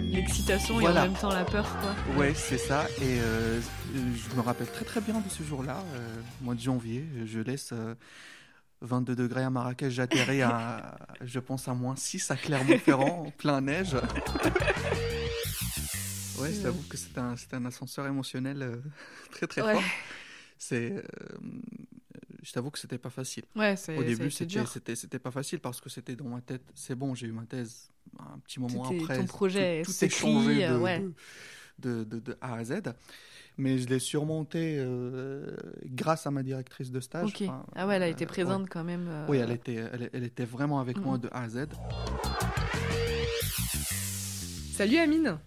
L'excitation et en même temps la peur, quoi. Ouais, c'est ça. Et euh, je me rappelle très très bien de ce jour-là, euh, mois de janvier. Je laisse euh, 22 degrés à Marrakech, j'atterris à, je pense, à moins 6 à Clermont-Ferrand, en plein neige. Ouais, je t'avoue que c'est un, ascenseur émotionnel euh, très très Ouais. fort. C'est, euh, je t'avoue que c'était pas facile. Ouais, Au début, c'était pas facile parce que c'était dans ma tête. C'est bon, j'ai eu ma thèse un petit moment Tout est- après. ton projet tout, tout s'est est changé de, ouais. de, de, de- de A à Z. Mais je l'ai surmonté euh, grâce à ma directrice de stage. Enfin, Ah ouais, elle a euh, été ouais. présente quand même. euh, Oui, elle était, elle, elle était vraiment avec moi Mhm. de A à Z. Salut Amine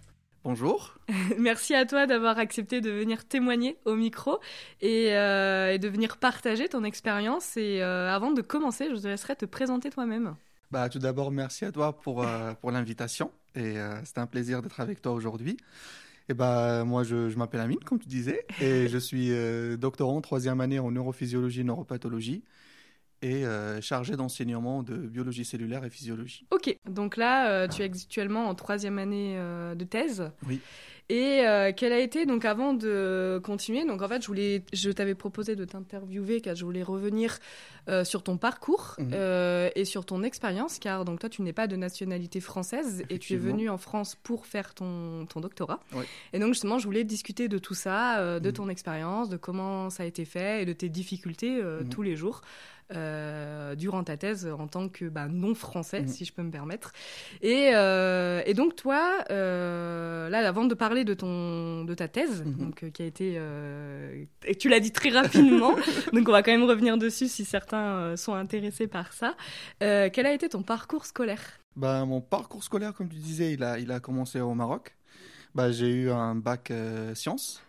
Bonjour. Merci à toi d'avoir accepté de venir témoigner au micro et, euh, et de venir partager ton expérience. Et euh, avant de commencer, je te laisserai te présenter toi-même. Bah, tout d'abord, merci à toi pour, euh, pour l'invitation. Et c'était un plaisir d'être avec toi aujourd'hui. Et bah, moi, je, je m'appelle Amine, comme tu disais, et je suis doctorant troisième année en neurophysiologie et neuropathologie et euh, chargé d'enseignement de biologie cellulaire et physiologie. Ok, donc là, euh, tu es actuellement en troisième année euh, de thèse. Oui. Et euh, quelle a été, donc avant de continuer, donc en fait, je, voulais, je t'avais proposé de t'interviewer car je voulais revenir sur ton parcours Mhm. et sur ton expérience, car donc toi, tu n'es pas de nationalité française et tu es venu en France pour faire ton, ton doctorat. Ouais. Et donc justement, je voulais discuter de tout ça, de Mhm. ton expérience, de comment ça a été fait et de tes difficultés Mhm. tous les jours euh, durant ta thèse en tant que bah, non français, Mhm. si je peux me permettre. Et, euh, et donc toi, euh, là, avant de parler de ton de ta thèse, Mhm. donc qui a été et tu l'as dit très rapidement, donc on va quand même revenir dessus si certains sont intéressés par ça. Quel a été ton parcours scolaire? Bah, mon parcours scolaire, comme tu disais, il a, il a commencé au Maroc. Bah, j'ai eu un bac sciences,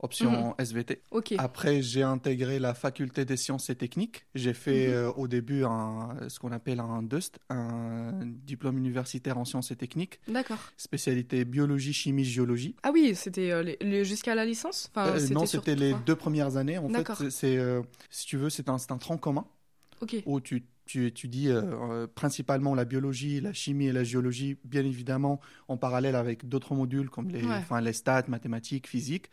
option SVT. Ok. Après, j'ai intégré la faculté des sciences et techniques. J'ai fait Mhm. euh, au début un, ce qu'on appelle un DUST, un diplôme universitaire en sciences et techniques, D'accord. spécialité biologie, chimie, géologie. Ah oui, c'était euh, les- les- jusqu'à la licence? Enfin, Euh, non, c'était les deux premières années. En fait, c'est- si tu veux, c'est un, c'est un tronc commun Ok. où tu, tu étudies euh, principalement la biologie, la chimie et la géologie, bien évidemment en parallèle avec d'autres modules comme les, Ouais. les stats, mathématiques, physique.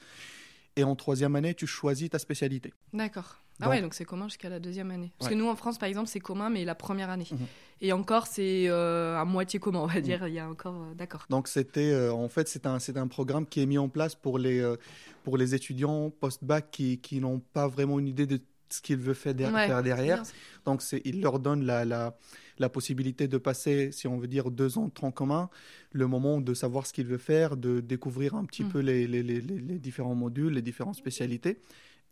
Et en troisième année, tu choisis ta spécialité. D'accord. Ah ouais, donc c'est commun jusqu'à la deuxième année. Parce Ouais. que nous, en France, par exemple, c'est commun, mais la première année. Mhm. Et encore, c'est euh, à moitié commun, on va dire. Il y a encore... euh, D'accord. Donc c'était euh, en fait c'est un un programme qui est mis en place pour les pour les étudiants post-bac qui qui n'ont pas vraiment une idée de ce qu'ils veulent faire, Ouais, derrière. ça. Donc il leur donne la, la la possibilité de passer si on veut dire deux ans de tronc commun, le moment de savoir ce qu'ils veulent faire, de découvrir un petit Mm. peu les, les, les, les- les différents modules, les différentes spécialités.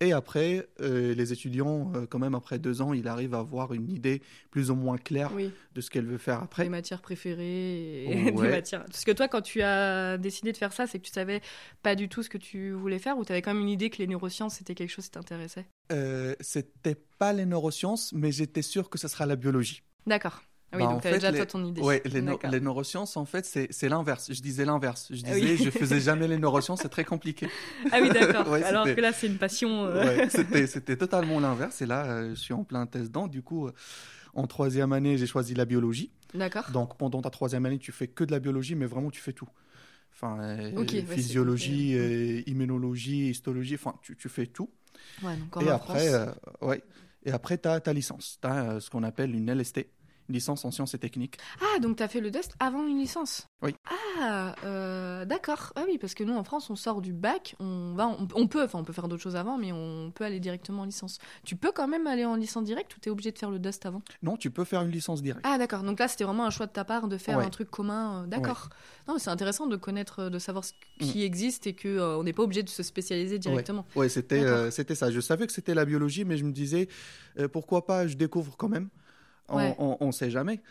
Et après, euh, les étudiants, euh, quand même, après deux ans, ils arrivent à avoir une idée plus ou moins claire Oui, de ce qu'elles veulent faire après. les matières préférées et Ouais. des matières... Parce que toi, quand tu as décidé de faire ça, c'est que tu savais pas du tout ce que tu voulais faire ou tu avais quand même une idée que les neurosciences, c'était quelque chose qui t'intéressait? Euh, c'était pas les neurosciences, mais j'étais sûr que ce sera la biologie. D'accord. Ah oui, Bah, en donc tu déjà les- toi ton idée. Ouais, les, neurosciences, en fait, c'est l'inverse. Je disais l'inverse. Je Ah oui. disais, je faisais jamais les neurosciences, c'est très compliqué. Ah oui, d'accord. Ouais, Alors que là, c'est une passion... euh, Ouais, c'était totalement l'inverse. Et là, euh, je suis en plein test dedans. Du coup, euh, en troisième année, j'ai choisi la biologie. D'accord. Donc, pendant ta troisième année, tu fais que de la biologie, mais vraiment, tu fais tout. Enfin, physiologie, euh, immunologie, histologie, enfin, tu, tu fais tout. Ouais, donc comme Et en après, euh, ouais. Et après, tu as ta licence. Tu as ce qu'on appelle une LST, une licence en sciences et techniques. Ah, donc t'as fait le test avant une licence? Oui. Ah, euh, d'accord. Ah oui, parce que nous, en France, on sort du bac, on va, on, on peut, enfin, on peut faire d'autres choses avant, mais on peut aller directement en licence. Tu peux quand même aller en licence directe ou t'es obligé de faire le dust avant? Non, tu peux faire une licence directe. Ah, d'accord. Donc là, c'était vraiment un choix de ta part de faire Ouais. un truc commun. euh, D'accord. Non, mais c'est intéressant de connaître, euh, de savoir ce Mm. qui existe et que euh, on n'est pas obligé de se spécialiser directement. Ouais, c'était euh, ça. Je savais que c'était la biologie, mais je me disais, pourquoi pas, je découvre quand même. On Ouais. on, on sait jamais.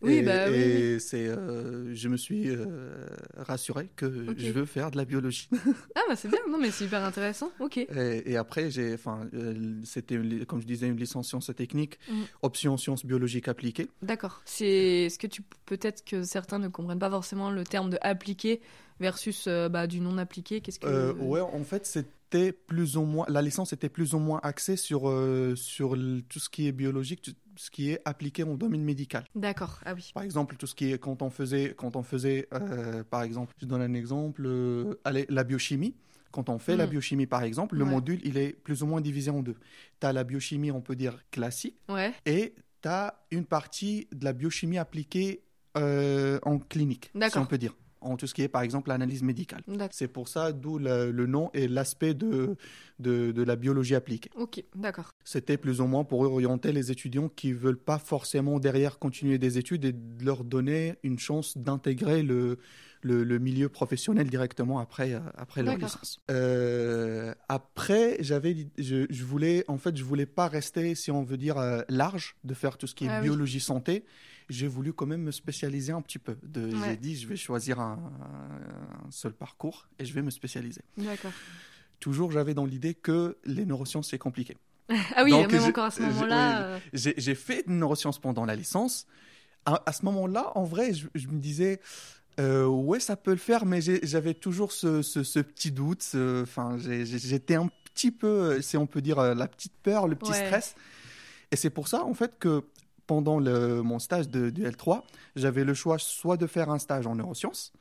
Oui, et, bah oui, et c'est, euh, je me suis euh, rassuré que je veux faire de la biologie. Ah, bah c'est bien. Non, mais c'est hyper intéressant. Ok. et, et après, j'ai, enfin, euh, c'était comme je disais une licence sciences techniques, Mm. option sciences biologiques appliquées. D'accord. C'est ce que tu peut-être que certains ne comprennent pas forcément le terme de appliqué versus euh, bah, du non appliqué? Qu'est-ce que ouais, en fait, c'était plus ou moins, la licence était plus ou moins axée sur, euh, sur le- tout ce qui est biologique. Ce qui est appliqué en domaine médical. D'accord, ah oui. Par exemple, tout ce qui est quand on faisait, quand on faisait euh, par exemple, je donne un exemple, euh, allez, la biochimie. Quand on fait la Mm. biochimie, par exemple, le Ouais. module, il est plus ou moins divisé en deux. Tu as la biochimie, on peut dire, classique, Ouais, et tu as une partie de la biochimie appliquée euh, en clinique, si on peut dire, en tout ce qui est, par exemple, l'analyse médicale. C'est pour ça d'où le, le nom et l'aspect de, de, de la biologie appliquée. Ok, d'accord. C'était plus ou moins pour orienter les étudiants qui veulent pas forcément derrière continuer des études et leur donner une chance d'intégrer le, le, le milieu professionnel directement après, euh, après leur licence. Euh, après, j'avais, je, je voulais, en fait, je voulais pas rester, si on veut dire, euh, large, de faire tout ce qui est Ah oui. biologie santé. J'ai voulu quand même me spécialiser un petit peu. Ouais. J'ai dit, je vais choisir un, un seul parcours et je vais me spécialiser. D'accord. Toujours, j'avais dans l'idée que les neurosciences, c'est compliqué. Ah oui, Donc, même encore à ce moment-là. euh, J'ai fait de neurosciences pendant la licence. À, à ce moment-là, en vrai, je, je me disais, euh, ouais, ça peut le faire, mais j'avais toujours ce, ce- ce petit doute. Enfin, j'étais un petit peu, euh, si on peut dire, la petite peur, le petit Ouais. stress. Et c'est pour ça, en fait, que pendant le- mon stage de, du L3, j'avais le choix soit de faire un stage en neurosciences,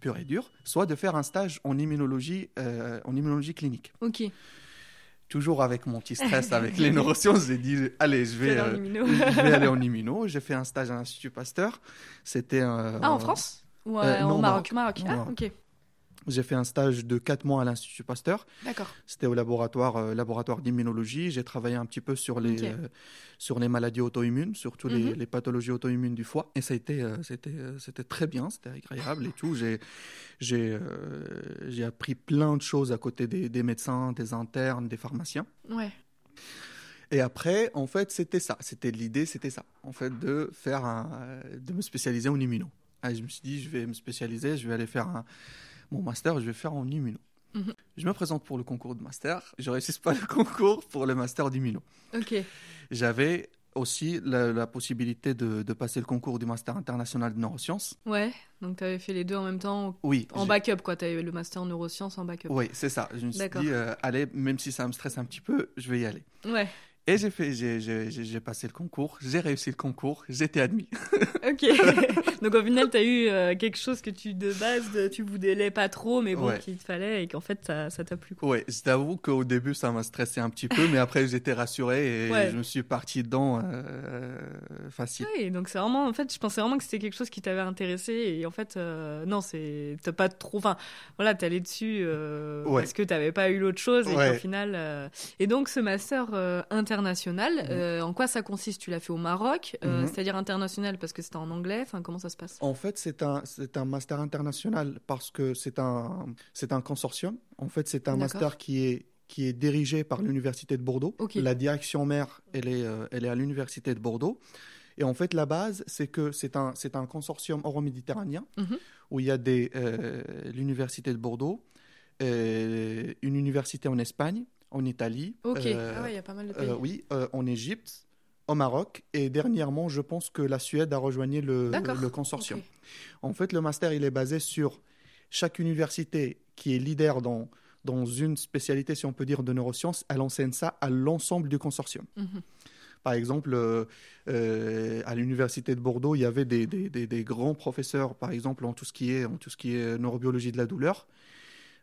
pur et dur, soit de faire un stage en immunologie, euh, en immunologie clinique. Ok. Toujours avec mon petit stress avec les neurosciences, j'ai dit, allez, je vais, euh, je vais aller en immuno. J'ai fait un stage à l'Institut Pasteur. C'était un. Ah, en France? Ou Euh, euh, non, au au Maroc Maroc. Non, Ah, Maroc. ok. J'ai fait un stage de 4 mois à l'Institut Pasteur. D'accord. C'était au laboratoire, euh, laboratoire d'immunologie. J'ai travaillé un petit peu sur les, euh, sur les maladies auto-immunes, surtout les, Mhm. les pathologies auto-immunes du foie. Et ça a été, euh, c'était, c'était très bien, c'était agréable et tout. J'ai, j'ai, j'ai appris plein de choses à côté des, des médecins, des internes, des pharmaciens. Ouais. Et après, en fait, c'était ça. C'était l'idée, c'était ça. En fait, de faire un, de me spécialiser en immuno. Ah, je me suis dit, je vais me spécialiser, je vais aller faire un, mon master, je vais faire en immuno. Mhm. Je me présente pour le concours de master. Je réussis pas le concours pour le master d'immuno. Ok. J'avais aussi la, la possibilité de, de passer le concours du master international de neurosciences. Ouais. Donc, tu avais fait les deux en même temps Oui. en backup, quoi. Tu avais le master en neurosciences en backup. Oui, c'est ça. Je me suis dit, euh, allez, même si ça me stresse un petit peu, je vais y aller. Ouais. Et j'ai fait, j'ai, passé le concours, j'ai réussi le concours, j'étais admis. Ok. Donc, au final, tu as eu euh, quelque chose que tu, de base, tu voulais pas trop, mais bon, Ouais. qu'il te fallait et qu'en fait, ça ça t'a plu. quoi. Ouais, je t'avoue qu'au début, ça m'a stressé un petit peu, mais après, j'étais rassuré et Ouais. je me suis parti dedans euh, facile. Oui, donc c'est vraiment, en fait, je pensais vraiment que c'était quelque chose qui t'avait intéressé et en fait, euh, non, c'est, t'as pas trop, enfin, voilà, t'es allé dessus euh, Ouais. parce que t'avais pas eu l'autre chose et qu'au final, euh, et donc ce master euh, international, Mhm. euh, en quoi ça consiste? Tu l'as fait au Maroc, euh, Mhm. c'est-à-dire international parce que c'était en anglais, enfin, comment ça se passe? En fait, c'est un, c'est un master international parce que c'est un, c'est un consortium. En fait, c'est un master qui est, qui est dirigé par l'Université de Bordeaux. La direction mère, elle est, euh, elle est à l'Université de Bordeaux. Et en fait, la base, c'est que c'est un, c'est un consortium euro-méditerranéen Mhm. où il y a des, euh, l'Université de Bordeaux, euh, une université en Espagne, en Italie. Ok, euh, ah ouais, il y a pas mal de pays. euh, oui, euh, en Égypte, au Maroc, et dernièrement, je pense que la Suède a rejoint le, consortium. En fait, le master, il est basé sur chaque université qui est leader dans, dans une spécialité, si on peut dire, de neurosciences, elle enseigne ça à l'ensemble du consortium. Mhm. Par exemple, euh, euh, à l'université de Bordeaux, il y avait des, des- des- des grands professeurs, par exemple, en tout ce qui est, en tout ce qui est neurobiologie de la douleur.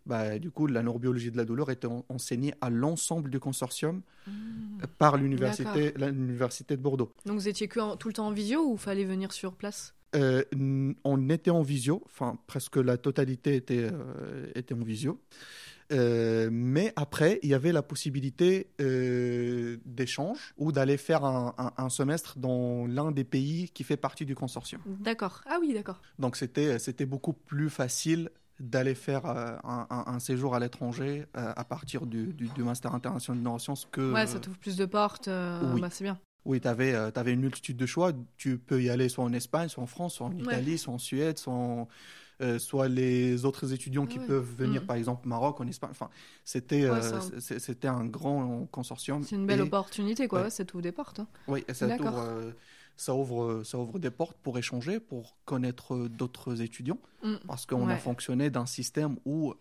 Bah, du coup, la neurobiologie de la douleur était en- enseignée à l'ensemble du consortium Mhm. par l'université l'université de Bordeaux. Donc vous étiez que en- tout le temps en visio ou fallait venir sur place? Euh, on était en visio, enfin presque la totalité était, euh, était en visio. Euh, mais après, il y avait la possibilité d'échange ou d'aller faire un, un- un semestre dans l'un des pays qui fait partie du consortium. D'accord. Ah oui, d'accord. Donc c'était c'était beaucoup plus facile d'aller faire euh, un, un- un séjour à l'étranger euh, à partir du, du- du master international de neurosciences que Ouais, ça t'ouvre plus de portes. euh, oui. bah, c'est bien. Oui, tu avais, une multitude de choix. Tu peux y aller soit en Espagne, soit en France, soit en Italie, soit en Suède, soit, en- soit les autres étudiants qui ouais. peuvent venir, Mhm. par exemple, au Maroc, en Espagne. Enfin, c'était c'était un grand consortium. C'est une belle Et- opportunité, quoi. ça t'ouvre des portes. hein. Oui, ça, t'ouvre, ça, ouvre, ça ouvre des portes pour échanger, pour connaître euh, d'autres étudiants. Mm. Parce qu'on a fonctionné d'un système où,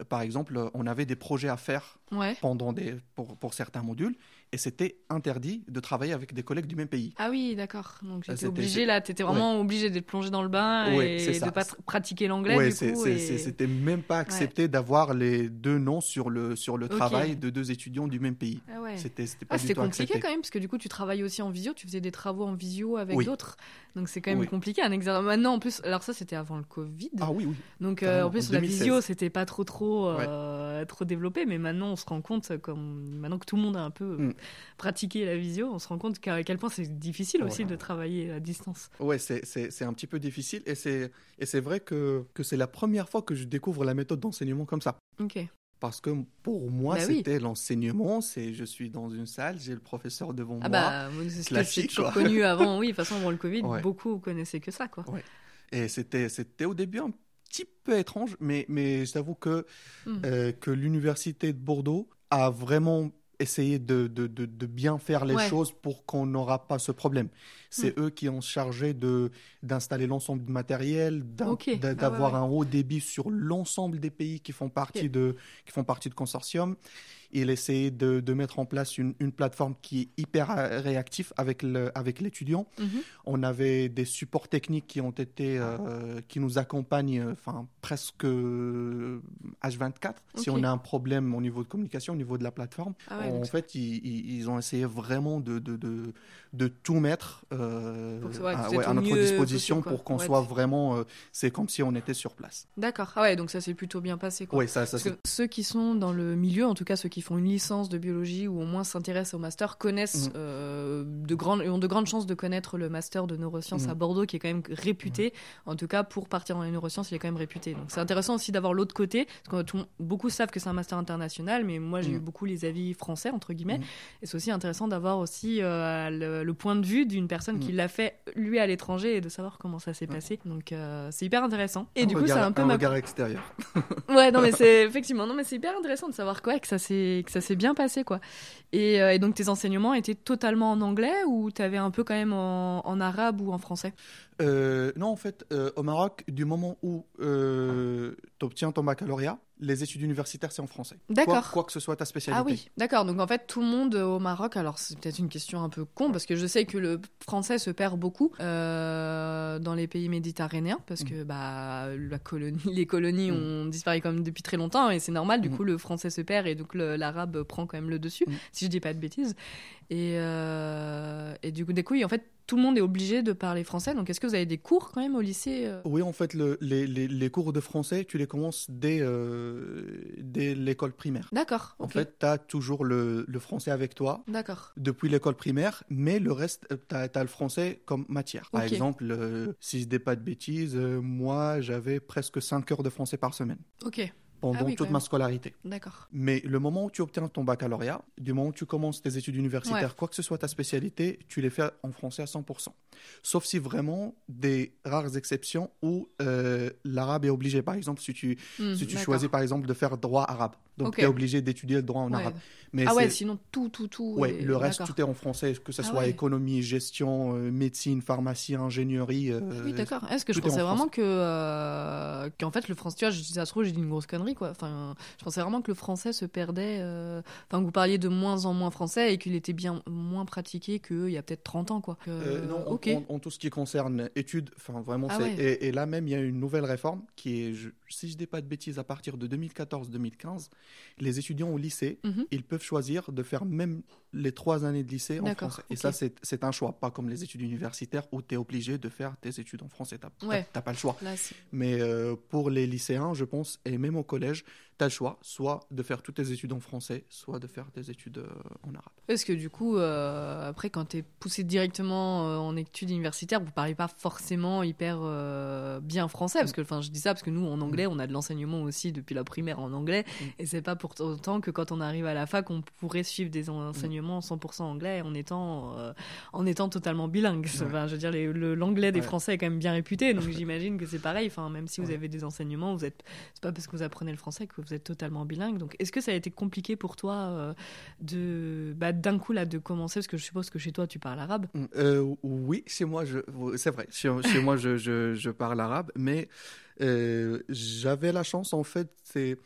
euh, par exemple, on avait des projets à faire Ouais. pendant des, pour, pour certains modules. Et c'était interdit de travailler avec des collègues du même pays. Ah oui, d'accord. Donc Ah, j'étais obligé là, t'étais vraiment obligé d'être plongé dans le bain Ouais, et de pas tr- pratiquer l'anglais Ouais, et- c'était même pas accepté d'avoir les deux noms sur le, sur le travail de deux étudiants du même pays. Ah ouais. C'était c'était pas Ah, du c'était tout compliqué accepté. quand même, parce que du coup, tu travailles aussi en visio, tu faisais des travaux en visio avec Oui. d'autres. Donc c'est quand même Oui. compliqué. Un examen. Maintenant, en plus, alors ça, c'était avant le Covid. Ah oui, oui. Donc euh, en plus, en la 2016. visio, c'était pas trop, trop, euh, trop développé. Mais maintenant, on se rend compte, comme maintenant que tout le monde a un peu euh, Mm. pratiqué la visio, on se rend compte qu'à quel point c'est difficile aussi Ouais. de travailler à distance. Ouais, c'est- un petit peu difficile et c'est vrai que, que c'est la première fois que je découvre la méthode d'enseignement comme ça. Ok. Parce que pour moi, Bah oui. c'était l'enseignement, c'est je suis dans une salle, j'ai le professeur devant Ah moi. bah, moi, c'est connu avant. Oui, de toute façon, avant le Covid, Ouais. beaucoup connaissaient que ça, quoi. Et c'était c'était au début un petit peu étrange, mais, mais je t'avoue que, Mm. euh, que l'université de Bordeaux a vraiment essayé de, de, de, de bien faire les Ouais. choses pour qu'on n'aura pas ce problème. C'est eux qui ont chargé de d'installer l'ensemble du matériel. Ah ouais, d'avoir ouais. un haut débit sur l'ensemble des pays qui font partie Ok. de qui font partie de consortium. Il essayait de, de mettre en place une, une plateforme qui est hyper euh, réactive avec le avec l'étudiant. Mhm. On avait des supports techniques qui ont été, euh, qui nous accompagnent, euh, enfin presque euh, H24. Si Ok. on a un problème au niveau de communication, au niveau de la plateforme, Ah ouais, en fait, ils, ils- ont essayé vraiment de, de, de, de tout mettre euh, que- ouais, à, ouais, notre disposition possible, pour qu'on soit vraiment. euh, c'est comme si on était sur place. D'accord. Ah ouais, donc ça s'est plutôt bien passé, quoi. Oui, ça, ça Parce que ceux qui sont dans le milieu, en tout cas ceux qui font une licence de biologie ou au moins s'intéressent au master, connaissent Mhm. euh, de grandes, ont de grandes chances de connaître le master de neurosciences Mhm. à Bordeaux, qui est quand même réputé. En tout cas, pour partir dans les neurosciences, il est quand même réputé. Donc c'est intéressant aussi d'avoir l'autre côté, parce que beaucoup savent que c'est un master international, mais moi j'ai eu beaucoup les avis français entre guillemets, et c'est aussi intéressant d'avoir aussi euh, le, le point de vue d'une personne qui l'a fait lui à l'étranger et de savoir comment ça s'est passé. Donc euh, c'est hyper intéressant. Et Un du coup, c'est un peu un ma regard extérieur. Ouais, non, mais c'est effectivement, non, mais c'est hyper intéressant de savoir quoi, que ça s'est, que ça s'est bien passé, quoi. Et, euh, et donc tes enseignements étaient totalement en anglais ou t'avais un peu quand même en, en arabe ou en français? Euh, non, en fait, euh, au Maroc, du moment où tu obtiens ton baccalauréat, les études universitaires, c'est en français. D'accord. Quoi, quoi que ce soit ta spécialité. Ah oui, d'accord. Donc en fait, tout le monde au Maroc, alors c'est peut-être une question un peu con parce que je sais que le français se perd beaucoup euh, dans les pays méditerranéens parce que bah la colonie, les colonies Mm. ont disparu comme depuis très longtemps et c'est normal. Du Mm. coup, le français se perd et donc l'arabe prend quand même le dessus, Mm. si je dis pas de bêtises. Et, euh, et du coup, des coups, en fait, tout le monde est obligé de parler français. Donc est-ce que vous avez des cours quand même au lycée euh Oui, en fait, le- les, les- les cours de français, tu les commences dès, euh, dès l'école primaire. D'accord. En fait, tu as toujours le, le français avec toi D'accord. depuis l'école primaire, mais le reste, tu as, le français comme matière. Par exemple, euh, si je dis pas de bêtises, euh, moi, j'avais presque 5 heures de français par semaine Ok. Pendant Ah oui, toute ma scolarité. D'accord. Mais le moment où tu obtiens ton baccalauréat, du moment où tu commences tes études universitaires, Ouais. quoi que ce soit ta spécialité, tu les fais en français à 100%. Sauf si vraiment des rares exceptions où euh, l'arabe est obligé. Par exemple, si tu, Hmm, si tu choisis par exemple de faire droit arabe, donc Ok. tu es obligé d'étudier le droit en Ouais. arabe. Mais Ah ouais, sinon tout, tout, tout. ouais, est- le reste, tout est en français, que ce Ah soit ouais. économie, gestion, euh, médecine, pharmacie, ingénierie. euh, Oui, d'accord. Est-ce que je pensais vraiment français. que euh, qu'en fait le français, tu vois, je, ça se trouve j'ai dit une grosse connerie quoi. Enfin, je pensais vraiment que le français se perdait. euh, Enfin, que vous parliez de moins en moins français et qu'il était bien moins pratiqué qu'il y a peut-être 30 ans quoi. Non, en- ok. en, en tout ce qui concerne études, enfin vraiment, Ah ouais. et, et là même il y a une nouvelle réforme qui est, je- si je dis pas de bêtises, à partir de 2014-2015, les étudiants au lycée, Mhm. ils peuvent choisir de faire même les trois années de lycée en français. Et ça, c'est un choix, pas comme les études universitaires où tu es obligé de faire tes études en français. Ouais. t'as pas le choix. Là, Mais euh, pour les lycéens, je pense, et même au collège, tu as le choix, soit de faire toutes tes études en français, soit de faire tes études euh, en arabe. Parce que du coup, euh, après, quand tu es poussé directement euh, en études universitaires, vous parlez pas forcément hyper bien français. Parce que, enfin, je dis ça parce que nous, en anglais, on a de l'enseignement aussi depuis la primaire en anglais. Mm. Et c'est pas pour autant que quand on arrive à la fac, on pourrait suivre des enseignements 100% anglais en étant, en étant totalement bilingue. Ouais. Enfin, je veux dire, l'anglais des Ouais. Français est quand même bien réputé. Donc j'imagine que c'est pareil. Enfin, même si vous avez des enseignements, vous êtes, c'est pas parce que vous apprenez le français que vous êtes totalement bilingue. Donc, est-ce que ça a été compliqué pour toi euh, de, bah, d'un coup là, de commencer? Parce que je suppose que chez toi tu parles arabe. Euh, oui, chez moi, je, c'est vrai, chez, chez moi, je, je, je parle arabe, mais euh, j'avais la chance, en fait, c'est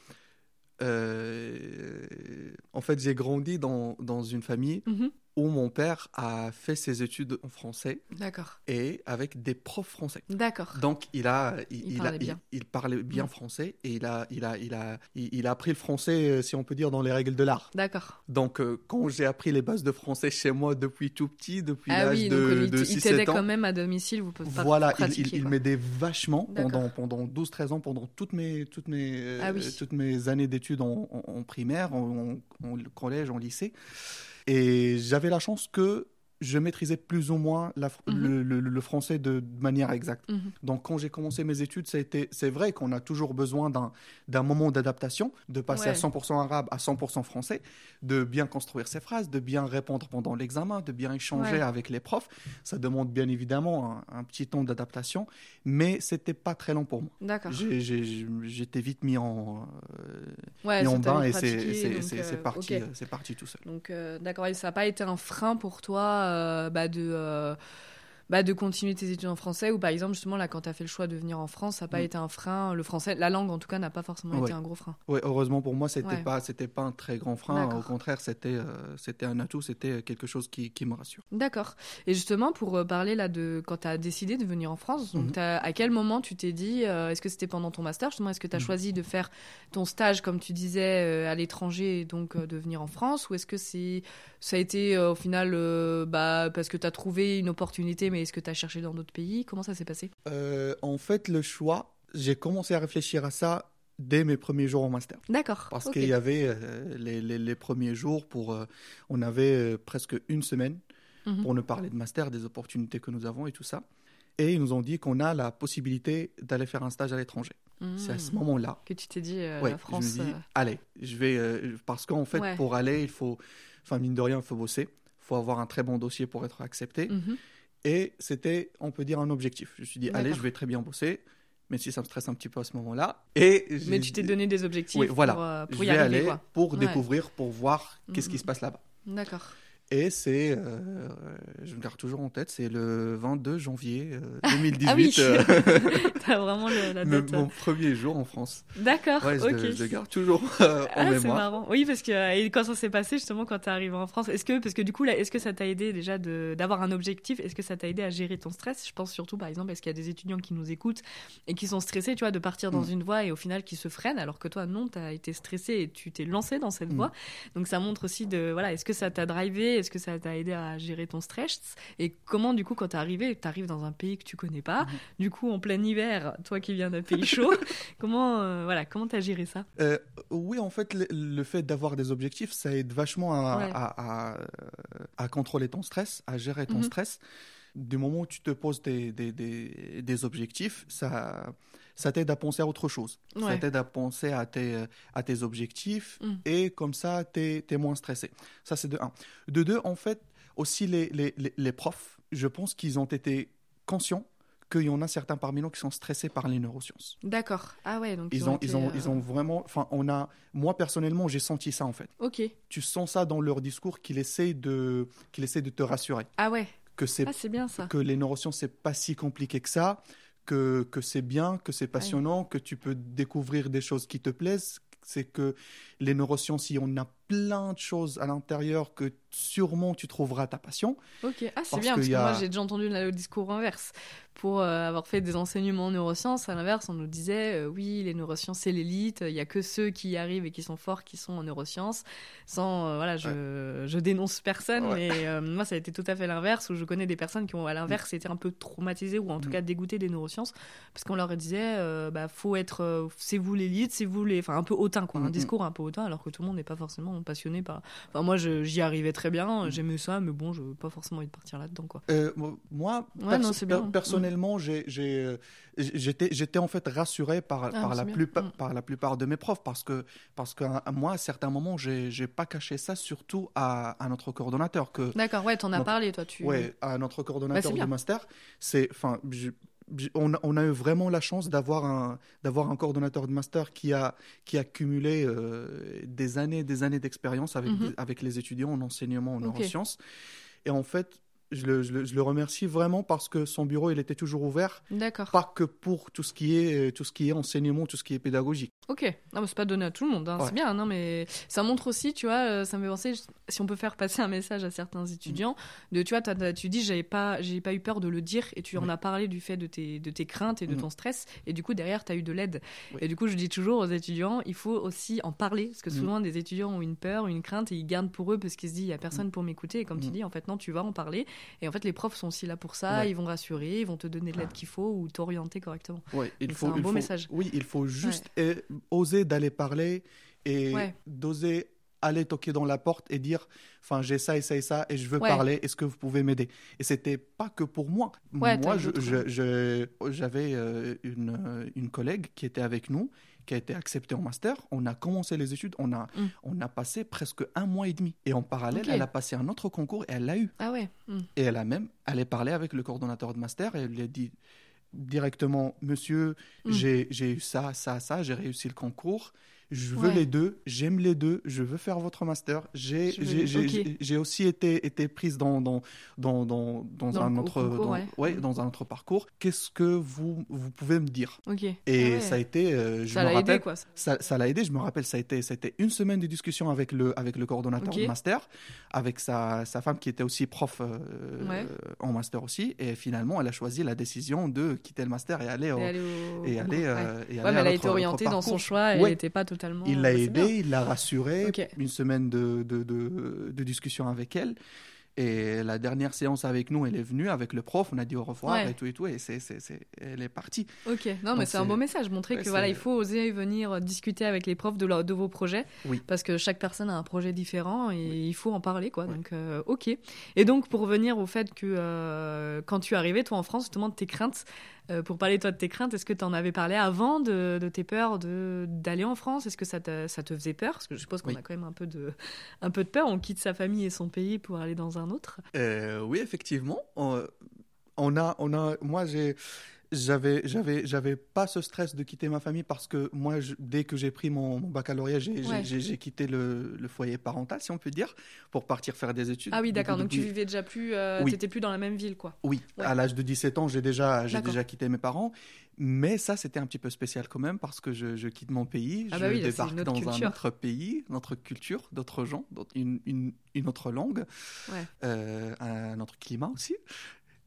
euh, en fait, j'ai grandi dans, dans une famille Mhm. Où mon père a fait ses études en français D'accord. et avec des profs français. D'accord. Donc il a, il, Il il a- parlait bien. il- il parlait bien Mm. français et il a, il a, il a, il, il a appris le français, euh, si on peut dire, dans les règles de l'art. D'accord. Donc euh, quand j'ai appris les bases de français chez moi depuis tout petit, depuis Ah l'âge oui, de, donc de il, t- il 6-7 t'aidait ans, quand même à domicile, vous pouvez pas voilà, il, il, il m'aidait vachement pendant, pendant 12-13 ans, pendant toutes mes, toutes mes, euh, Ah oui. toutes mes années d'études en, en- en primaire, en- en collège, en lycée. Et j'avais la chance que je maîtrisais plus ou moins la Mhm. le, le- le français de, de manière exacte. Mhm. Donc quand j'ai commencé mes études, c'est vrai qu'on a toujours besoin d'un moment d'adaptation, de passer Ouais. à 100% arabe à 100% français, de bien construire ses phrases, de bien répondre pendant l'examen, de bien échanger Ouais. avec les profs. Ça demande bien évidemment un, un petit temps d'adaptation, mais c'était pas très long pour moi. D'accord. J'étais vite mis en, euh, Ouais, mis en bain et c'est euh, parti, ok. euh, parti tout seul. Donc, euh, d'accord, et ça n'a pas été un frein pour toi euh, bah, de, euh, bah, de continuer tes études en français ou par exemple, justement, là, quand tu as fait le choix de venir en France, ça n'a pas Mm. été un frein Le français, la langue en tout cas, n'a pas forcément Ouais. été un gros frein. Ouais, heureusement pour moi, c'était Ouais. pas c'était pas un très grand frein. Au contraire, c'était euh, c'était un atout, c'était quelque chose qui, qui me rassure. D'accord. Et justement, pour parler là de quand tu as décidé de venir en France, donc Mhm. à quel moment tu t'es dit, euh, est-ce que c'était pendant ton master justement, est-ce que tu as Mhm. choisi de faire ton stage, comme tu disais, euh, à l'étranger et donc de venir en France Ou est-ce que c'est, ça a été euh, au final euh, bah, parce que tu as trouvé une opportunité, mais est-ce que tu as cherché dans d'autres pays? Comment ça s'est passé? Euh, en fait, le choix, j'ai commencé à réfléchir à ça dès mes premiers jours en master. D'accord. Parce qu'il y avait les, les- les premiers jours, pour, on avait presque une semaine Mhm. pour nous parler de master, des opportunités que nous avons et tout ça. Et ils nous ont dit qu'on a la possibilité d'aller faire un stage à l'étranger. C'est à ce Mhm. moment-là que tu t'es dit, euh, Ouais, la France. je me dis, euh, allez, je vais. euh, parce qu'en fait, Ouais. pour aller, il faut. Enfin, mine de rien, il faut bosser. Il faut avoir un très bon dossier pour être accepté. mhm. Et c'était, on peut dire, un objectif. Je me suis dit, allez, je vais très bien bosser, même si ça me stresse un petit peu à ce moment-là. Et Mais tu t'es donné des objectifs Oui, pour, voilà. euh, pour je y vais arriver. aller quoi. pour Ouais. découvrir, pour voir qu'est-ce qui Mhm. se passe là-bas. D'accord. Et c'est, euh, je me garde toujours en tête, c'est le 22 janvier euh, 2018, Ah oui. euh, T'as vraiment le- la date. mon premier jour en France. D'accord. Ouais, ok. je le garde toujours euh, en Ah, c'est mémoire. marrant. Oui, parce que euh, et quand ça s'est passé justement quand t'es arrivé en France, est-ce que parce que du coup là, est-ce que ça t'a aidé déjà d'avoir un objectif? Est-ce que ça t'a aidé à gérer ton stress? Je pense surtout par exemple, est-ce qu'il y a des étudiants qui nous écoutent et qui sont stressés, tu vois, de partir dans Mm. une voie et au final qui se freinent, alors que toi non, t'as été stressé et tu t'es lancé dans cette Mm. voie. Donc ça montre aussi de voilà, est-ce que ça t'a drivé Est-ce que ça t'a aidé à gérer ton stress Et comment du coup quand t'es arrivé, t'arrives dans un pays que tu connais pas, Mhm. du coup en plein hiver, toi qui viens d'un pays chaud, comment euh, voilà, comment t'as géré ça Euh, oui, en fait, le, le fait d'avoir des objectifs, ça aide vachement à, Ouais. à- à- à contrôler ton stress, à gérer ton Mhm. stress. Du moment où tu te poses des, des, des- des objectifs, ça, ça t'aide à penser à autre chose. Ça t'aide à penser à tes, à tes objectifs Mhm. et comme ça, tu es, moins stressé. Ça, c'est de un. De deux, en fait, aussi les, les, les, les profs, je pense qu'ils ont été conscients qu'il y en a certains parmi nous qui sont stressés par les neurosciences. D'accord. Ah ouais, donc Ils ont, été, ils ont, euh, ils ont vraiment. Enfin, on a. Moi personnellement, j'ai senti ça en fait. Ok. Tu sens ça dans leur discours qu'ils essaient de, qu'ils essaient de te rassurer Ah ouais. que c'est Ah c'est bien ça. que les neurosciences c'est pas si compliqué que ça, que que c'est bien, que c'est passionnant, que tu peux découvrir des choses qui te plaisent. C'est que les neurosciences, il y en a plein de choses à l'intérieur que sûrement tu trouveras ta passion. Ok. Ah c'est bien que parce que a- moi j'ai déjà entendu le discours inverse. Pour euh, avoir fait des enseignements en neurosciences, à l'inverse, on nous disait euh, oui, les neurosciences c'est l'élite. Il y a que ceux qui y arrivent et qui sont forts qui sont en neurosciences. Sans euh, voilà, je, je dénonce personne, Ouais. mais moi ça a été tout à fait l'inverse où je connais des personnes qui ont à l'inverse été un peu traumatisées ou en tout Mm. cas dégoûtées des neurosciences parce qu'on leur disait bah faut être c'est vous l'élite, c'est vous les enfin un peu hautain quoi, un Mm, mm. discours un peu hautain alors que tout le monde n'est pas forcément passionné par Enfin, moi, j'y arrivais très bien, Mm. j'aimais ça, mais bon, je veux pas forcément envie de partir là-dedans, quoi. Euh, moi, Ouais, perso- non, c'est bien. per- personnellement, euh, j'étais, en fait rassuré par, Ah, par, la plupart, Mm. par la plupart de mes profs parce que, parce que à- moi, à certains moments, j'ai, j'ai pas caché ça, surtout à, à notre coordonnateur. Que, D'accord, ouais, t'en as parlé, toi, tu. ouais, à notre Bah, coordonnateur c'est du master, c'est, enfin, on, a- on a eu vraiment la chance d'avoir un, d'avoir un coordonnateur de master qui a, qui a cumulé euh, des années, des années d'expérience avec, Mhm. avec les étudiants en enseignement en Ok. neurosciences. Et en fait, je le, je, le, je le remercie vraiment parce que son bureau, il était toujours ouvert, D'accord. pas que pour tout ce qui est, tout ce qui est enseignement, tout ce qui est pédagogique. Ok, non, mais c'est pas donné à tout le monde, hein. Ouais. c'est bien, non, mais ça montre aussi, tu vois, euh, ça me fait penser, si on peut faire passer un message à certains étudiants, de, tu vois, tu dis, j'avais pas, j'ai pas eu peur de le dire, et tu en as parlé du fait de tes, de tes craintes et de Mhm. ton stress, et du coup, derrière, tu as eu de l'aide. Oui. Et du coup, je dis toujours aux étudiants, il faut aussi en parler, parce que Mhm. souvent, des étudiants ont une peur, une crainte, et ils gardent pour eux, parce qu'ils se disent, il y a personne pour m'écouter, et comme tu dis, en fait, non, tu vas en parler, et en fait, les profs sont aussi là pour ça, Ouais. ils vont rassurer, ils vont te donner de l'aide qu'il faut, ou t'orienter correctement. Ouais, il Donc, faut, c'est un il beau faut- message. Oui, il faut juste euh, oser d'aller parler et d'oser aller toquer dans la porte et dire, enfin, j'ai ça et ça et ça et je veux Ouais. parler. Est-ce que vous pouvez m'aider? Et c'était pas que pour moi. Ouais, moi, eu je- d'autres- je- je- j'avais euh, une, euh, une collègue qui était avec nous, qui a été acceptée en master. On a commencé les études. On a, Mm. on a passé presque un mois et demi. Et en parallèle, elle a passé un autre concours et elle l'a eu. Ah ouais. hmm. Et elle a même allé parler avec le coordonnateur de master et elle lui a dit directement Monsieur, Mm. j'ai eu ça, ça, ça, j'ai réussi le concours. Je veux Ouais. les deux, j'aime les deux, je veux faire votre master. J'ai aussi été, été prise dans, dans, dans, dans, dans Dans un autre concours, dans, ouais. Dans un autre parcours. Qu'est-ce que vous, vous pouvez me dire? Et Ah ça a été, euh, je Ça me rappelle, aidé, quoi. ça ça l'a aidé, je me rappelle, ça a été, ça a été une semaine de discussion avec le, avec le coordonnateur Ok. de master, avec sa, sa femme qui était aussi prof euh, en master aussi, et finalement elle a choisi la décision de quitter le master et aller au... Et aller au. Et au aller, concours, ouais. euh, et Ouais, aller mais à elle a été orientée dans son choix, elle n'était pas totalement. Il l'a c'est aidé, bien. il l'a rassuré, Ok. une semaine de, de, de, de discussion avec elle. Et la dernière séance avec nous, elle est venue avec le prof, on a dit au revoir Ouais. et tout et tout, et c'est, c'est, c'est- elle est partie. Ok, non, mais c'est un beau message, montrer ouais, que voilà, il faut oser venir discuter avec les profs de, leur- de vos projets, Oui. parce que chaque personne a un projet différent et il faut en parler, quoi. Ouais. Donc, euh, ok. Et donc, pour revenir au fait que euh, quand tu es arrivé, toi en France, justement, tes craintes, euh, pour parler toi de tes craintes, est-ce que tu en avais parlé avant de, de tes peurs d'aller en France? Est-ce que ça te, ça te faisait peur? Parce que je suppose qu'on Oui. a quand même un peu, de, un peu de peur, on quitte sa famille et son pays pour aller dans un autre. Euh, oui, effectivement. On, on a, on a, moi, j'ai, j'avais, j'avais, j'avais pas ce stress de quitter ma famille parce que moi, je- dès que j'ai pris mon, mon baccalauréat, j'ai, Ouais. quitté le, le foyer parental, si on peut dire, pour partir faire des études. Ah oui, d'accord, donc tu vivais déjà plus, euh, Oui. t'étais plus dans la même ville, quoi. Oui, Ouais. à l'âge de 17 ans, j'ai déjà, j'ai déjà quitté mes parents. Mais ça, c'était un petit peu spécial quand même parce que je, je quitte mon pays, Ah je bah oui, là, c'est débarque dans culture. un autre pays, notre culture, d'autres gens, une, une, une autre langue, Ouais. euh, un autre climat aussi.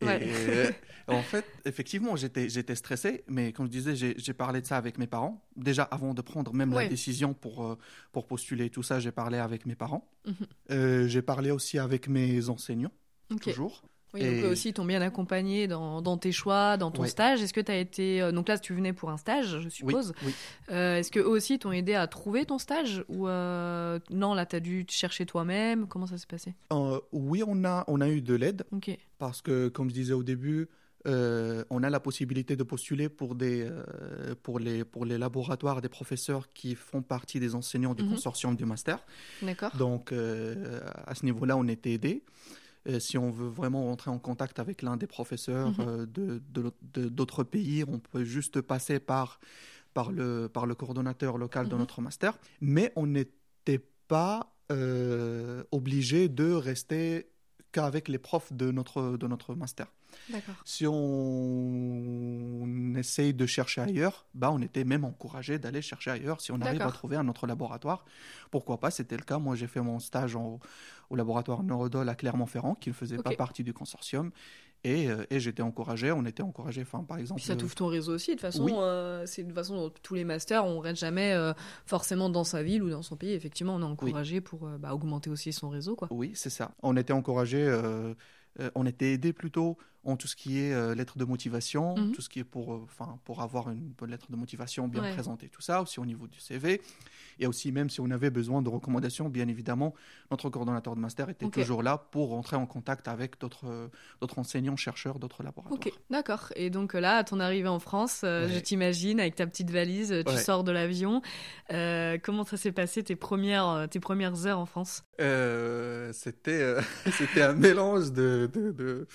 Et euh, en fait, effectivement, j'étais, stressé, mais comme je disais, j'ai, parlé de ça avec mes parents. Déjà, avant de prendre même Ouais. la décision pour, euh, pour postuler tout ça, j'ai parlé avec mes parents. Mhm. Euh, j'ai parlé aussi avec mes enseignants, toujours. Oui, donc Et- eux aussi, ils t'ont bien accompagné dans, dans tes choix, dans ton Ouais. stage. Est-ce que tu as été. euh, donc là, tu venais pour un stage, je Oui, suppose. oui. Euh, Est-ce que eux aussi t'ont aidé à trouver ton stage Ou euh, non, là, tu as dû te chercher toi-même? Comment ça s'est passé? Euh, oui, on a, on a eu de l'aide. Ok. parce que, comme je disais au début, on a la possibilité de postuler pour, des, pour, les, pour les laboratoires des professeurs qui font partie des enseignants du Mhm. consortium du master. D'accord. Donc, à ce niveau-là, on était aidés. Euh, si on veut vraiment rentrer en contact avec l'un des professeurs Mhm. euh, de- d'autres pays, on peut juste passer par, par, le, par le coordonnateur local de Mhm. notre master. Mais on n'était pas euh, obligé de rester qu'avec les profs de notre, de notre master. Si on essaye de chercher ailleurs, bah on était même encouragé d'aller chercher ailleurs. Si on arrive à trouver un autre laboratoire, pourquoi pas C'était le cas. Moi, j'ai fait mon stage en- au laboratoire Neurodol à Clermont-Ferrand, qui ne faisait pas partie du consortium. Et, euh, et j'étais encouragé, on était encouragé. Enfin, par exemple, Puis ça euh, t'ouvre ton réseau aussi. De toute façon, Oui. euh, c'est façon tous les masters, on reste jamais euh, forcément dans sa ville ou dans son pays. Effectivement, on est encouragé pour euh, bah, augmenter aussi son réseau, quoi. Oui, c'est ça. On était encouragé, on était aidé plutôt en tout ce qui est euh, lettre de motivation, Mhm. tout ce qui est pour, euh, pour avoir une bonne lettre de motivation bien Ouais. présentée, tout ça, aussi au niveau du CV. Et aussi, même si on avait besoin de recommandations, bien évidemment, notre coordonnateur de master était toujours là pour rentrer en contact avec d'autres euh, d'autres enseignants, chercheurs, d'autres laboratoires. Ok, d'accord. Et donc là, à ton arrivée en France, Ouais. je t'imagine, avec ta petite valise, tu Ouais. sors de l'avion. Comment ça s'est passé tes premières, tes premières heures en France? C'était c'était un mélange de, de, de,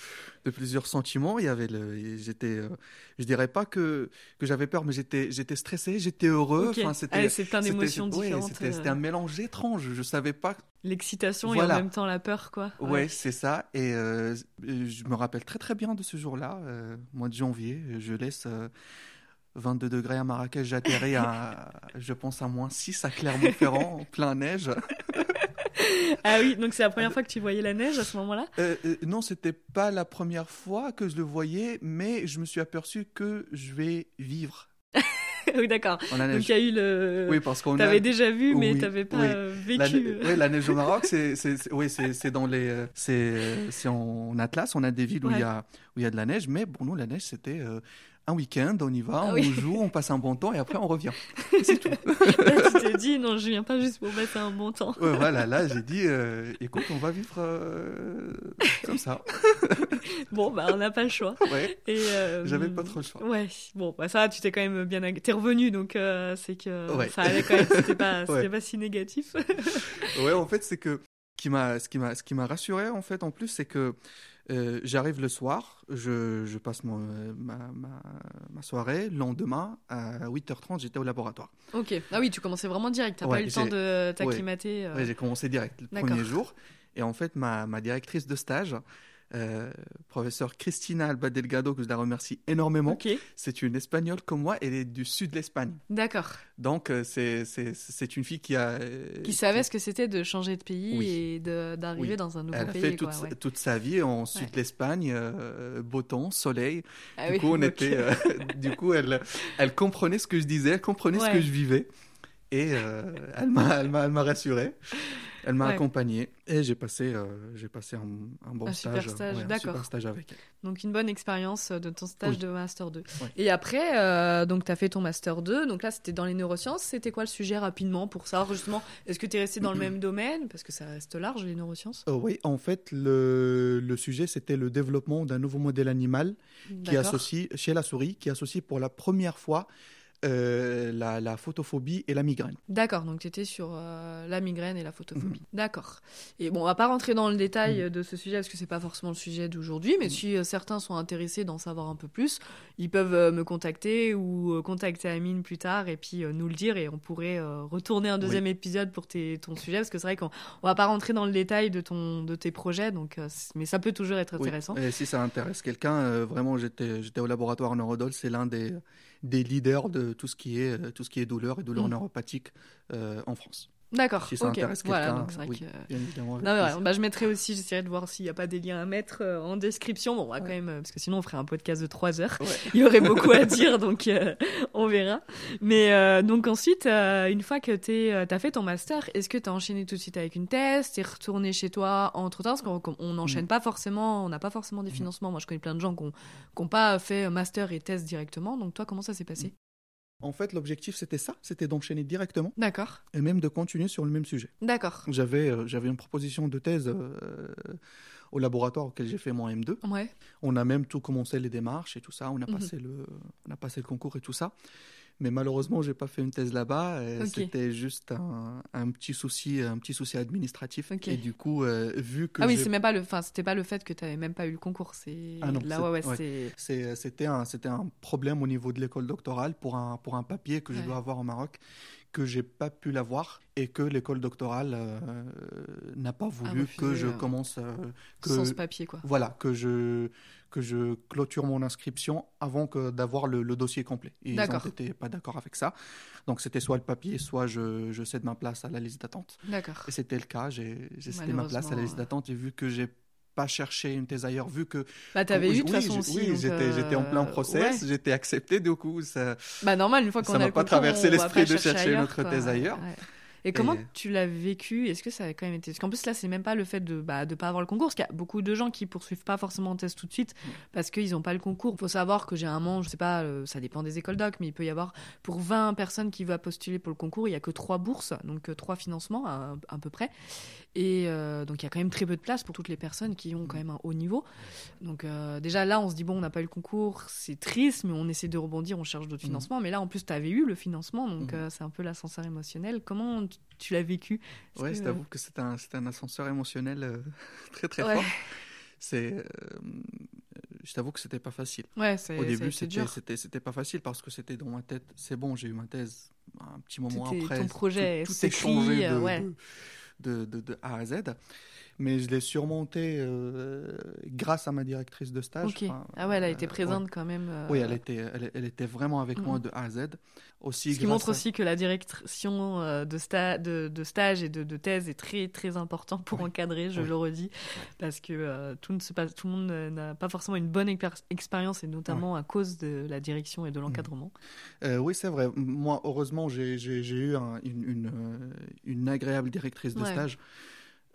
de plusieurs plusieurs sentiments. Il y avait le, j'étais, euh, je dirais pas que que j'avais peur, mais j'étais j'étais stressé, j'étais heureux. Okay. Enfin, c'était, ah, c'est plein d'émotions c'était, c'était un mélange étrange. Je savais pas. L'excitation Voilà. et en même temps la peur, quoi. Ouais, c'est ça. Et euh, je me rappelle très très bien de ce jour-là, euh, mois de janvier. Je laisse. euh, 22 degrés à Marrakech, j'atterris à, je pense, à moins 6 à Clermont-Ferrand, en plein neige. Ah oui, donc c'est la première fois que tu voyais la neige à ce moment-là? Euh, euh, non, c'était pas la première fois que je le voyais, mais je me suis aperçu que je vais vivre Oui, d'accord. la Donc il y a eu le. Oui, parce qu'on a T'avais déjà vu, mais Oui, t'avais pas oui. la, vécu. ne- ouais, la neige au Maroc, c'est oui, c'est dans les euh, c'est c'est en Atlas, on a des villes où il y a où il y a de la neige, mais pour nous la neige c'était euh, un week-end, on y va, Ah on oui. joue, on passe un bon temps et après on revient. C'est tout. Dit, non, je viens pas juste pour mettre un bon temps. Ouais, voilà, là j'ai dit, euh, écoute, on va vivre euh, comme ça. Bon, bah, on n'a pas le choix. Ouais, Et, euh, j'avais pas trop le choix. Ouais, bon, bah ça, tu t'es quand même bien. T'es revenu, donc c'est que Ouais. ça allait quand même. C'était pas, c'était Ouais. pas si négatif. Ouais, en fait, c'est que qui m'a, ce qui m'a, ce qui m'a rassuré en fait, en plus, c'est que euh, j'arrive le soir, je, je passe mon, euh, ma, ma, ma soirée, le lendemain à 8h30, j'étais au laboratoire. ok. Ah oui, tu commençais vraiment direct. T'as pas Ouais, eu le temps de t'acclimater. euh. Ouais, j'ai commencé direct le premier jour, et en fait, ma, ma directrice de stage, euh, professeure Cristina Alba Delgado, que je la remercie énormément, c'est une espagnole comme moi, elle est du sud de l'Espagne, d'accord. donc euh, c'est, une fille qui a, euh, Qui savait ce que c'était de changer de pays Oui. et d'arriver Oui. dans un nouveau Elle a pays. fait quoi, toute, ouais. toute sa vie en sud Ouais. de l'Espagne, beau temps, soleil. Ah du oui, coup, on était, du coup, elle, elle comprenait ce que je disais, elle comprenait ce que je vivais, et elle elle elle m'a rassuré, elle m'a Ouais. accompagné, et j'ai passé, euh, j'ai passé un, un bon Un stage, super stage, ouais, un d'accord. super stage avec elle. Donc une bonne expérience de ton stage Oui. de Master 2. Ouais. Et après, euh, donc tu as fait ton Master 2, donc là c'était dans les neurosciences. C'était quoi le sujet rapidement pour savoir justement, est-ce que tu es resté dans le même domaine? Parce que ça reste large les neurosciences. Euh, oui, en fait, le, le sujet, c'était le développement d'un nouveau modèle animal qui associe, chez la souris, qui associe pour la première fois euh, la, la photophobie et la migraine. D'accord, donc tu étais sur euh, la migraine et la Mhm. photophobie. D'accord. Et bon, on va pas rentrer dans le détail euh, de ce sujet parce que c'est pas forcément le sujet d'aujourd'hui, Mhm. mais si euh, certains sont intéressés d'en savoir un peu plus, ils peuvent me contacter ou contacter Amine plus tard et puis nous le dire et on pourrait retourner un deuxième épisode pour tes, ton sujet parce que c'est vrai qu'on on va pas rentrer dans le détail de, ton, de tes projets, donc, mais ça peut toujours être Oui, intéressant. Et si ça intéresse quelqu'un, vraiment, j'étais, j'étais au laboratoire Neurodol, c'est l'un des, des leaders de tout ce qui est, euh, tout ce qui est douleur et douleur Mm. neuropathique euh, en France. D'accord, Si ça ok. intéresse Voilà, quelqu'un, donc c'est vrai oui. que... Évidemment. Non, ouais, bah, je mettrai aussi, j'essaierai de voir s'il n'y a pas des liens à mettre euh, en description. Bon, on va quand même, euh, parce que sinon on ferait un podcast de 3 heures. Ouais. Il y aurait beaucoup à dire, donc euh, on verra. Mais donc ensuite, une fois que tu as fait ton master, est-ce que tu as enchaîné tout de suite avec une thèse? Tu es retourné chez toi entre temps Parce qu'on on n'enchaîne Mm. pas forcément, on n'a pas forcément des financements. Moi, je connais plein de gens qui n'ont pas fait master et thèse directement. Donc toi, comment ça s'est passé? En fait, l'objectif, c'était ça, c'était d'enchaîner directement D'accord, et même de continuer sur le même sujet. d'accord. J'avais, euh, j'avais une proposition de thèse euh, au laboratoire auquel j'ai fait mon M2. Ouais, On a même tout commencé les démarches et tout ça. On a Mhm. passé le, on a passé le concours et tout ça. Mais malheureusement, j'ai pas fait une thèse là-bas. Ok. C'était juste un, un petit souci, un petit souci administratif. Et du coup, euh, vu que ah oui, c'est même pas le, enfin, c'était pas le fait que tu même pas eu le concours, c'est Ah là, ouais, c'est c'est- c'était un, c'était un problème au niveau de l'école doctorale pour un, pour un papier que je dois avoir au Maroc que j'ai pas pu l'avoir et que l'école doctorale euh, n'a pas voulu refusé, que je euh, commence euh, que sans ce papier, quoi. voilà que je que je clôture mon inscription avant que d'avoir le, le dossier complet. Et Ils n'étaient pas d'accord avec ça. Donc c'était soit le papier, soit je, je cède ma place à la liste d'attente. D'accord. Et c'était le cas. J'ai cédé ma place à la liste d'attente et vu que j'ai pas cherché une thèse ailleurs, vu que Bah, t'avais eu de toute oui, façon aussi. oui, j'étais j'étais en plein euh, process, ouais. j'étais accepté du coup. Ça... Bah, normal, une fois qu'on a m'a pas traversé l'esprit de chercher ailleurs, notre quoi. thèse ailleurs. Ouais. Et comment Et- tu l'as vécu? Est-ce que ça a quand même été Parce qu'en plus là, c'est même pas le fait de bah, de pas avoir le concours, parce qu'il y a beaucoup de gens qui poursuivent pas forcément en thèse tout de suite Mm. parce qu'ils ont pas le concours. Il faut savoir que généralement, je sais pas, euh, ça dépend des écoles doc, mais il peut y avoir pour 20 personnes qui veulent postuler pour le concours, il y a que trois bourses, donc euh, trois financements à, à peu près. Et euh, donc il y a quand même très peu de place pour toutes les personnes qui ont quand même un haut niveau. Donc euh, déjà là, on se dit bon, on n'a pas eu le concours, c'est triste, mais on essaie de rebondir, on cherche d'autres Mhm. financements. Mais là, en plus, tu avais eu le financement, donc Mhm. euh, c'est un peu l'ascenseur émotionnel. Comment tu, l'as vécu? Que- je t'avoue que c'est un, ascenseur émotionnel très très Ouais. fort. C'est, je t'avoue que c'était pas facile. Ouais, Au début, c'était pas facile parce que c'était dans ma tête. C'est bon, j'ai eu ma thèse un petit moment Tout après. ton projet tout, tout est changé de, ouais. de, de, de- de A à Z. Mais je l'ai surmonté euh, grâce à ma directrice de stage. Enfin, Ah ouais, elle a euh, été ouais. présente quand même. euh, Oui, elle était, elle, elle était vraiment avec moi Mhm. de A à Z. Aussi Ce qui montre à- aussi que la direction euh, de, sta- de, de stage et de, de thèse est très très important pour Oui. encadrer, je Oui. le redis, parce que euh, tout, ne se passe, tout le monde euh, n'a pas forcément une bonne expér- expérience, et notamment à cause de la direction et de l'encadrement. Euh, oui, c'est vrai. Moi, heureusement, j'ai eu un- une, une, euh, une agréable directrice de Ouais. stage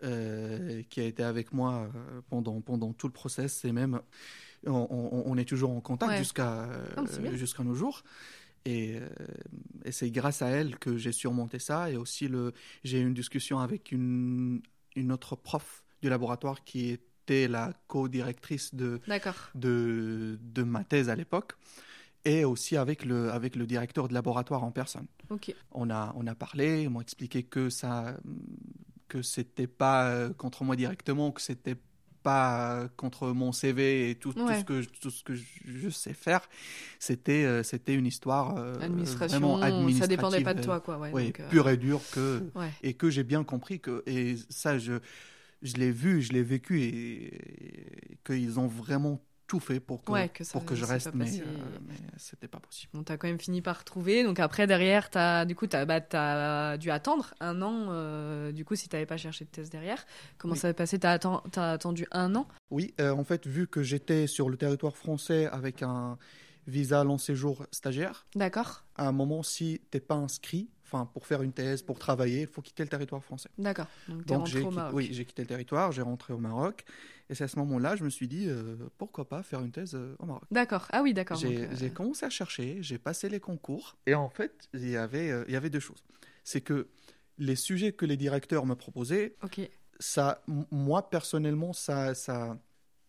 euh, qui a été avec moi euh, pendant, pendant tout le process et même on, on- on est toujours en contact Ouais. jusqu'à bien. euh, jusqu'à nos jours. Et, euh, et c'est grâce à elle que j'ai surmonté ça. Et aussi, j'ai eu une discussion avec une, une autre prof du laboratoire qui était la co-directrice de, de, de ma thèse à l'époque, et aussi avec le, avec le directeur de laboratoire en personne. Ok. On a, on a parlé, ils m'ont expliqué que ça que c'était pas euh, contre moi directement, que c'était pas euh, contre mon CV et tout, ce que je- tout ce que je, sais faire. C'était euh, c'était une histoire euh, Administration, vraiment ça administrative, dépendait pas de toi, quoi. Ouais, ouais, donc, euh, pure et dure que ouais. et que j'ai bien compris que et ça je je l'ai vu je l'ai vécu et, et qu'ils ont vraiment tout fait pour que Ouais, que ça- pour que je reste mais, euh, mais c'était pas possible Bon, t'as quand même fini par trouver. Donc après, derrière, t'as, du coup, t'as, bah, dû attendre un an. euh, du coup, si t'avais pas cherché de thèse derrière, comment Oui. ça s'est passé? T'as, atten- attendu un an? Oui euh, en fait vu que j'étais sur le territoire français avec un visa long séjour stagiaire D'accord. à un moment si t'es pas inscrit enfin pour faire une thèse pour travailler il faut quitter le territoire français D'accord. Donc donc j'ai quitté- oui j'ai quitté le territoire j'ai rentré au Maroc et c'est à ce moment-là je me suis dit euh, pourquoi pas faire une thèse euh, au Maroc D'accord. Ah oui, d'accord. J'ai euh, j'ai commencé à chercher, j'ai passé les concours. Et en fait, il y avait, euh, il y avait deux choses. C'est que les sujets que les directeurs me proposaient, ça, moi personnellement, ça, ça,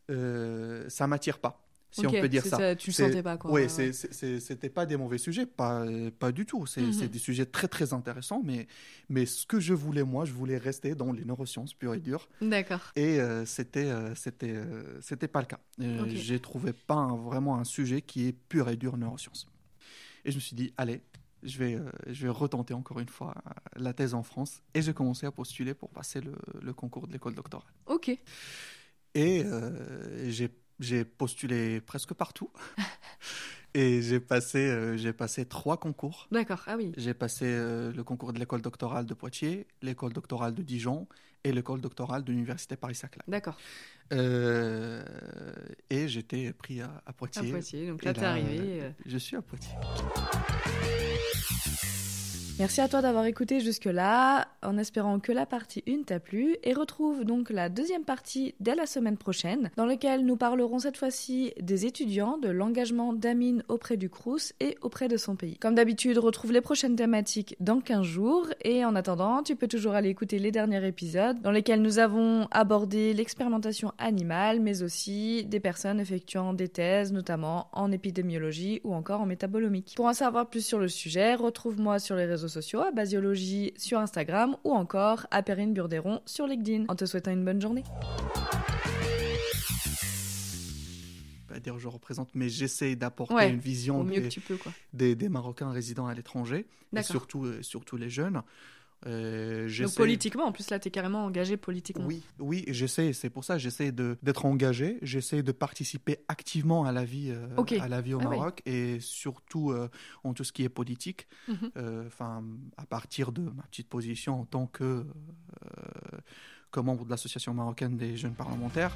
ça m'attire pas, si on peut dire c'est ça. Tu le sentais pas, quoi. Oui, Ouais, c'est- c'était pas des mauvais sujets, pas, pas du tout. C'est Mhm. c'est des sujets très très intéressants, mais, mais ce que je voulais moi, je voulais rester dans les neurosciences pures et dures. D'accord. Et euh, c'était euh, c'était euh, c'était pas le cas. Euh, Ok. J'ai trouvé pas un- vraiment un sujet qui est pur et dur neurosciences. Et je me suis dit allez, je vais je vais retenter encore une fois la thèse en France et j'ai commencé à postuler pour passer le, le concours de l'école doctorale. Ok. Et j'ai j'ai postulé presque partout et j'ai passé euh, j'ai passé trois concours. D'accord. Ah oui. J'ai passé euh, le concours de l'école doctorale de Poitiers, l'école doctorale de Dijon et l'école doctorale de l'université Paris-Saclay. D'accord. Euh, et j'étais pris à, à À Poitiers. Poitiers. Donc là, t'es arrivé. Je suis à Poitiers. Merci à toi d'avoir écouté jusque-là, en espérant que la partie 1 t'a plu, et retrouve donc la deuxième partie dès la semaine prochaine, dans laquelle nous parlerons cette fois-ci des étudiants, de l'engagement d'Amine auprès du Crous et auprès de son pays. Comme d'habitude, retrouve les prochaines thématiques dans 15 jours, et en attendant, tu peux toujours aller écouter les derniers épisodes, dans lesquels nous avons abordé l'expérimentation animale, mais aussi des personnes effectuant des thèses, notamment en épidémiologie ou encore en métabolomique. Pour en savoir plus sur le sujet, retrouve-moi sur les réseaux sociaux, à Basiologie sur Instagram ou encore à Perrine Burderon sur LinkedIn. En te souhaitant une bonne journée. Pas dire je représente, mais j'essaie d'apporter Ouais, une vision des, peux, des, des Marocains résidant à l'étranger, et surtout, euh, surtout les jeunes. Euh, Donc politiquement, en plus là, t'es carrément engagé politiquement. Oui, oui, j'essaie. C'est pour ça, j'essaie d'être engagé. J'essaie de participer activement à la vie, euh, à la vie au Ah oui. Maroc et surtout euh, en tout ce qui est politique. Mhm. À partir de ma petite position en tant que que membre de l'association marocaine des jeunes parlementaires.